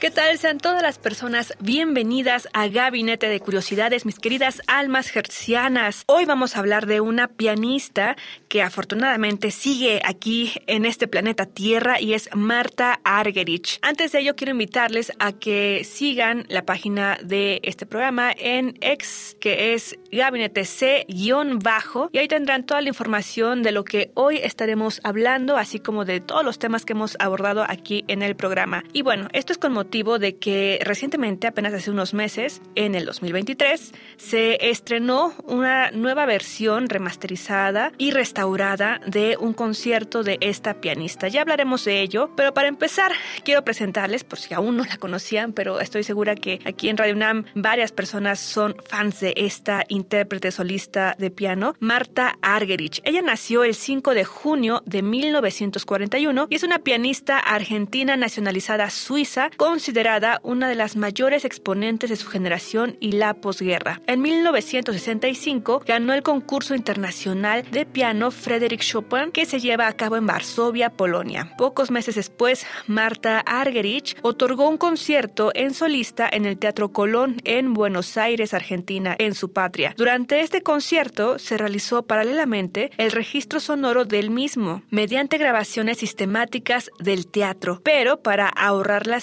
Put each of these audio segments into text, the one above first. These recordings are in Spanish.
¿Qué tal? Sean todas las personas bienvenidas a Gabinete de Curiosidades, mis queridas almas hercianas. Hoy vamos a hablar de una pianista que afortunadamente sigue aquí en este planeta Tierra y es Marta Argerich. Antes de ello, quiero invitarles a que sigan la página de este programa en ex, que es Gabinete C-bajo, y ahí tendrán toda la información de lo que hoy estaremos hablando, así como de todos los temas que hemos abordado aquí en el programa. Y bueno, esto es con motivo de que recientemente, apenas hace unos meses, en el 2023, se estrenó una nueva versión remasterizada y restaurada de un concierto de esta pianista. Ya hablaremos de ello, pero para empezar quiero presentarles, por si aún no la conocían, pero estoy segura que aquí en Radio UNAM varias personas son fans de esta intérprete solista de piano, Marta Argerich. Ella nació el 5 de junio de 1941 y es una pianista argentina nacionalizada suiza con considerada una de las mayores exponentes de su generación y la posguerra. En 1965 ganó el concurso internacional de piano Frédéric Chopin que se lleva a cabo en Varsovia, Polonia. Pocos meses después, Marta Argerich otorgó un concierto en solista en el Teatro Colón en Buenos Aires, Argentina, en su patria. Durante este concierto se realizó paralelamente el registro sonoro del mismo, mediante grabaciones sistemáticas del teatro, pero para ahorrar la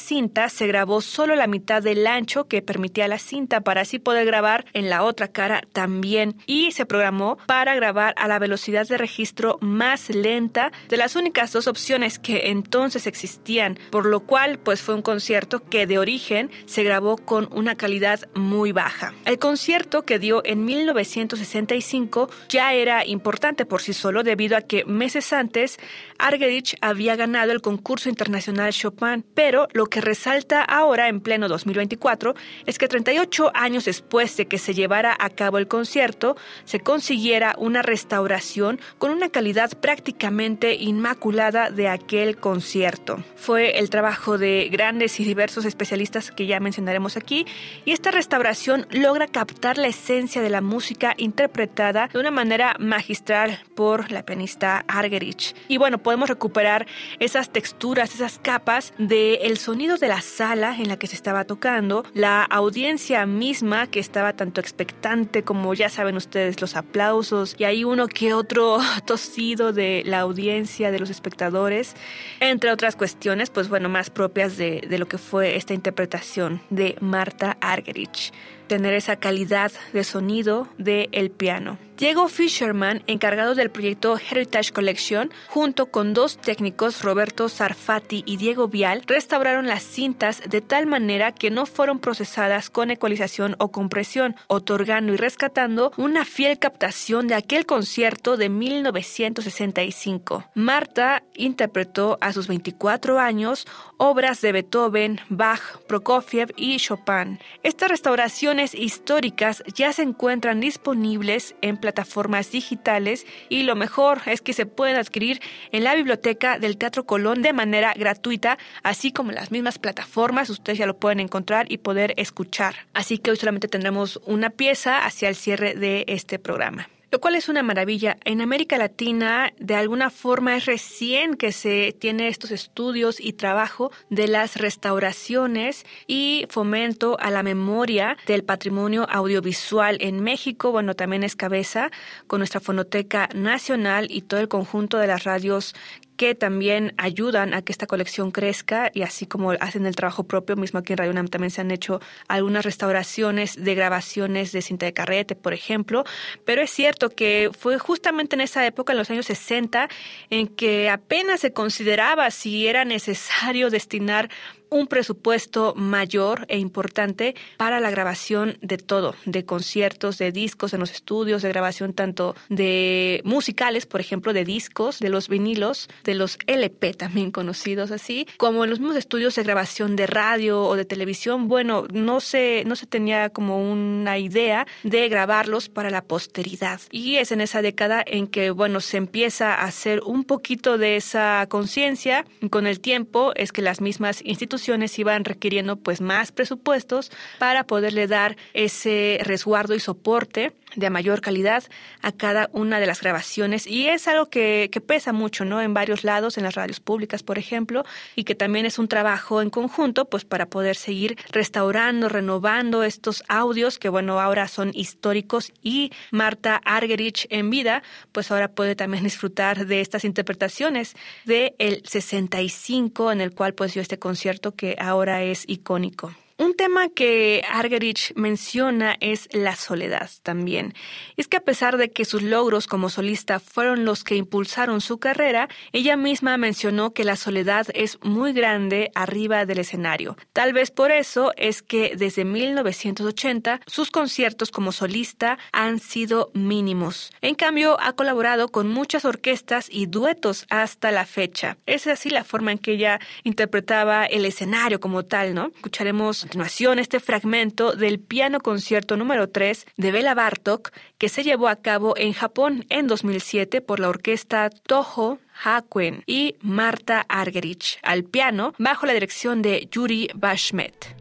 se grabó solo la mitad del ancho que permitía la cinta para así poder grabar en la otra cara también y se programó para grabar a la velocidad de registro más lenta de las únicas dos opciones que entonces existían, por lo cual pues fue un concierto que de origen se grabó con una calidad muy baja. El concierto que dio en 1965 ya era importante por sí solo debido a que meses antes Argerich había ganado el concurso internacional Chopin, pero lo que resalta ahora en pleno 2024 es que 38 años después de que se llevara a cabo el concierto, se consiguiera una restauración con una calidad prácticamente inmaculada de aquel concierto. Fue el trabajo de grandes y diversos especialistas que ya mencionaremos aquí y esta restauración logra captar la esencia de la música interpretada de una manera magistral por la pianista Argerich. Y bueno, podemos recuperar esas texturas, esas capas del sonido de la sala en la que se estaba tocando, la audiencia misma que estaba tanto expectante como ya saben ustedes los aplausos y hay uno que otro tosido de la audiencia, de los espectadores, entre otras cuestiones, pues bueno, más propias de, de lo que fue esta interpretación de Marta Argerich tener esa calidad de sonido del el piano. Diego Fisherman, encargado del proyecto Heritage Collection, junto con dos técnicos, Roberto Sarfati y Diego Vial, restauraron las cintas de tal manera que no fueron procesadas con ecualización o compresión, otorgando y rescatando una fiel captación de aquel concierto de 1965. Marta interpretó a sus 24 años obras de Beethoven, Bach, Prokofiev y Chopin. Esta restauración históricas ya se encuentran disponibles en plataformas digitales y lo mejor es que se pueden adquirir en la biblioteca del Teatro Colón de manera gratuita, así como en las mismas plataformas, ustedes ya lo pueden encontrar y poder escuchar. Así que hoy solamente tendremos una pieza hacia el cierre de este programa lo cual es una maravilla. En América Latina, de alguna forma, es recién que se tiene estos estudios y trabajo de las restauraciones y fomento a la memoria del patrimonio audiovisual en México. Bueno, también es cabeza con nuestra Fonoteca Nacional y todo el conjunto de las radios que también ayudan a que esta colección crezca y así como hacen el trabajo propio, mismo aquí en Radio UNAM también se han hecho algunas restauraciones de grabaciones de cinta de carrete, por ejemplo, pero es cierto que fue justamente en esa época, en los años 60, en que apenas se consideraba si era necesario destinar un presupuesto mayor e importante para la grabación de todo, de conciertos, de discos en los estudios, de grabación tanto de musicales, por ejemplo, de discos, de los vinilos, de los LP también conocidos así, como en los mismos estudios de grabación de radio o de televisión. Bueno, no se, no se tenía como una idea de grabarlos para la posteridad. Y es en esa década en que, bueno, se empieza a hacer un poquito de esa conciencia. Con el tiempo es que las mismas instituciones iban requiriendo pues más presupuestos para poderle dar ese resguardo y soporte de mayor calidad a cada una de las grabaciones y es algo que, que, pesa mucho, ¿no? En varios lados, en las radios públicas, por ejemplo, y que también es un trabajo en conjunto, pues para poder seguir restaurando, renovando estos audios que, bueno, ahora son históricos y Marta Argerich en vida, pues ahora puede también disfrutar de estas interpretaciones de el 65 en el cual pues dio este concierto que ahora es icónico. Un tema que Argerich menciona es la soledad también. Es que a pesar de que sus logros como solista fueron los que impulsaron su carrera, ella misma mencionó que la soledad es muy grande arriba del escenario. Tal vez por eso es que desde 1980 sus conciertos como solista han sido mínimos. En cambio, ha colaborado con muchas orquestas y duetos hasta la fecha. Es así la forma en que ella interpretaba el escenario como tal, ¿no? Escucharemos continuación este fragmento del piano concierto número 3 de Bela Bartok que se llevó a cabo en Japón en 2007 por la orquesta Toho Hakuen y Marta Argerich al piano bajo la dirección de Yuri Bashmet.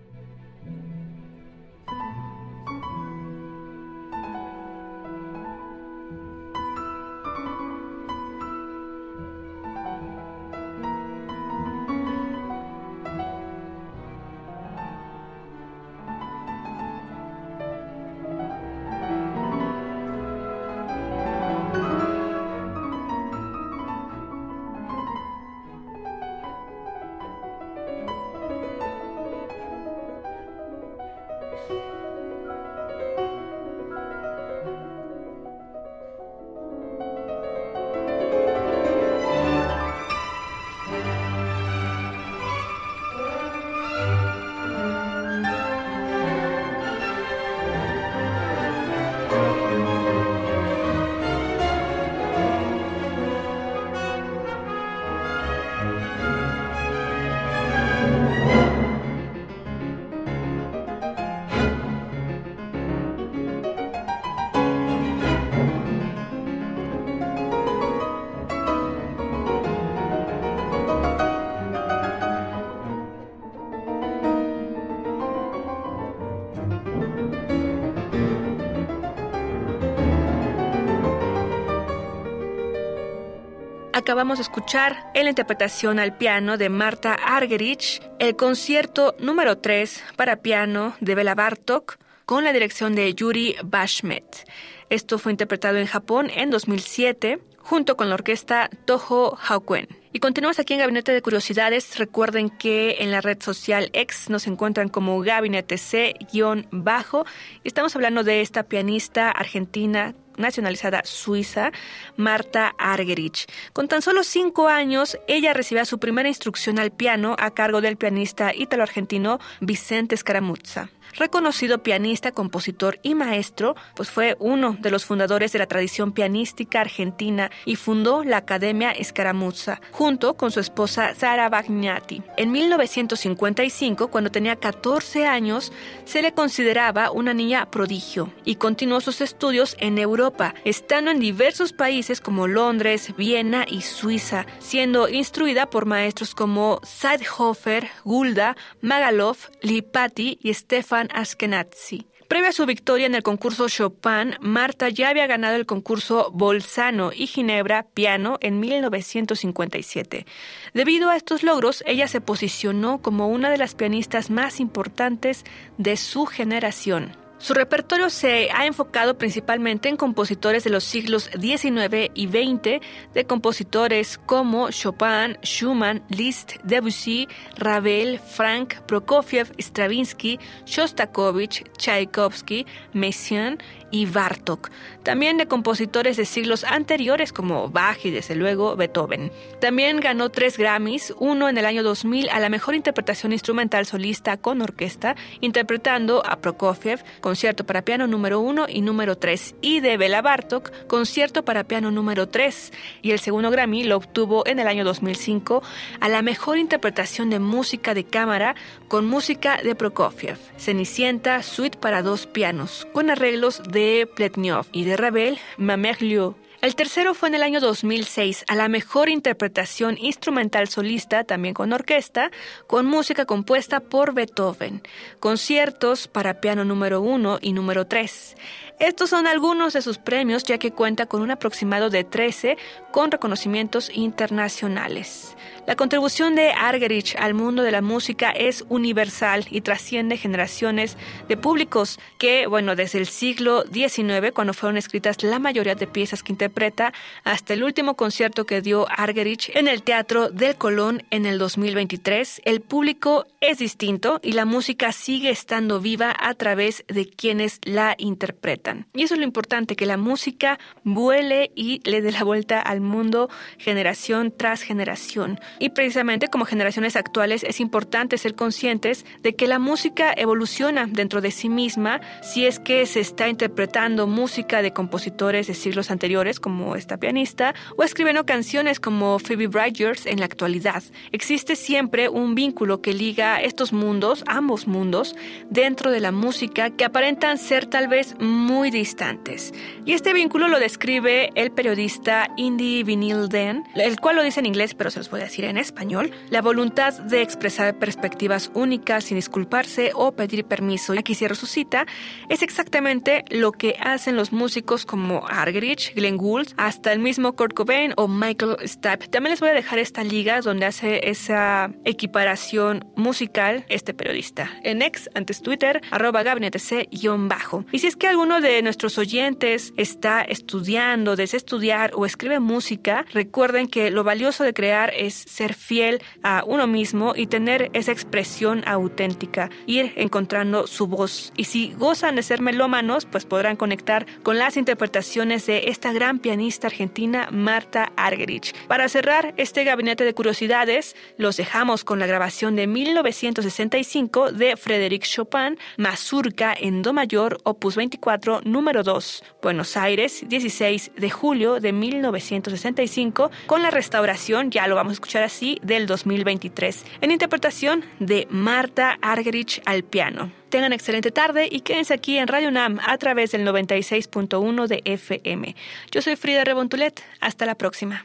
Acabamos de escuchar en la interpretación al piano de Marta Argerich el concierto número 3 para piano de Bela Bartok con la dirección de Yuri Bashmet. Esto fue interpretado en Japón en 2007 junto con la orquesta Toho Haukuen. Y continuamos aquí en Gabinete de Curiosidades. Recuerden que en la red social X nos encuentran como Gabinete C-bajo. Estamos hablando de esta pianista argentina nacionalizada suiza, Marta Argerich. Con tan solo cinco años, ella recibía su primera instrucción al piano a cargo del pianista ítalo-argentino Vicente Scaramuzza reconocido pianista, compositor y maestro, pues fue uno de los fundadores de la tradición pianística argentina y fundó la Academia Escaramuzza, junto con su esposa Sara Bagnati. En 1955, cuando tenía 14 años, se le consideraba una niña prodigio y continuó sus estudios en Europa, estando en diversos países como Londres, Viena y Suiza, siendo instruida por maestros como Seidhofer, Gulda, Magalov, Lipati y Stefan Askenazi. Previa a su victoria en el concurso Chopin, Marta ya había ganado el concurso Bolzano y Ginebra Piano en 1957. Debido a estos logros, ella se posicionó como una de las pianistas más importantes de su generación. Su repertorio se ha enfocado principalmente en compositores de los siglos XIX y XX, de compositores como Chopin, Schumann, Liszt, Debussy, Ravel, Frank, Prokofiev, Stravinsky, Shostakovich, Tchaikovsky, Messiaen y Bartok, también de compositores de siglos anteriores como Bach y desde luego Beethoven. También ganó tres Grammys, uno en el año 2000 a la mejor interpretación instrumental solista con orquesta, interpretando a Prokofiev, concierto para piano número uno y número tres, y de Bela Bartok, concierto para piano número tres, y el segundo Grammy lo obtuvo en el año 2005 a la mejor interpretación de música de cámara con música de Prokofiev, Cenicienta, suite para dos pianos, con arreglos de Pletnyov y de Ravel, Mamerlieu. El tercero fue en el año 2006 a la mejor interpretación instrumental solista, también con orquesta, con música compuesta por Beethoven, conciertos para piano número 1 y número 3. Estos son algunos de sus premios, ya que cuenta con un aproximado de 13 con reconocimientos internacionales. La contribución de Argerich al mundo de la música es universal y trasciende generaciones de públicos que, bueno, desde el siglo XIX, cuando fueron escritas la mayoría de piezas que interpreta, hasta el último concierto que dio Argerich en el Teatro del Colón en el 2023, el público es distinto y la música sigue estando viva a través de quienes la interpretan. Y eso es lo importante, que la música vuele y le dé la vuelta al mundo generación tras generación. Y precisamente como generaciones actuales es importante ser conscientes de que la música evoluciona dentro de sí misma si es que se está interpretando música de compositores de siglos anteriores como esta pianista o escribiendo canciones como Phoebe Bridgers en la actualidad. Existe siempre un vínculo que liga estos mundos, ambos mundos, dentro de la música que aparentan ser tal vez muy distantes. Y este vínculo lo describe el periodista Indy Vinyl Den, el cual lo dice en inglés, pero se los voy a decir en español. La voluntad de expresar perspectivas únicas sin disculparse o pedir permiso. Aquí cierro su cita. Es exactamente lo que hacen los músicos como Argerich, Glenn Gould, hasta el mismo Kurt Cobain o Michael Stipe. También les voy a dejar esta liga donde hace esa equiparación musical este periodista. En ex, antes Twitter, arroba gabinete C-bajo. Y si es que alguno de nuestros oyentes está estudiando, desea estudiar o escribe música, recuerden que lo valioso de crear es ser fiel a uno mismo y tener esa expresión auténtica, ir encontrando su voz. Y si gozan de ser melómanos, pues podrán conectar con las interpretaciones de esta gran pianista argentina, Marta Argerich. Para cerrar este gabinete de curiosidades, los dejamos con la grabación de 1965 de Frédéric Chopin, Mazurka en Do mayor, opus 24 número 2, Buenos Aires, 16 de julio de 1965, con la restauración, ya lo vamos a escuchar así, del 2023, en interpretación de Marta Argerich al piano. Tengan excelente tarde y quédense aquí en Radio Nam a través del 96.1 de FM. Yo soy Frida Rebontulet. Hasta la próxima.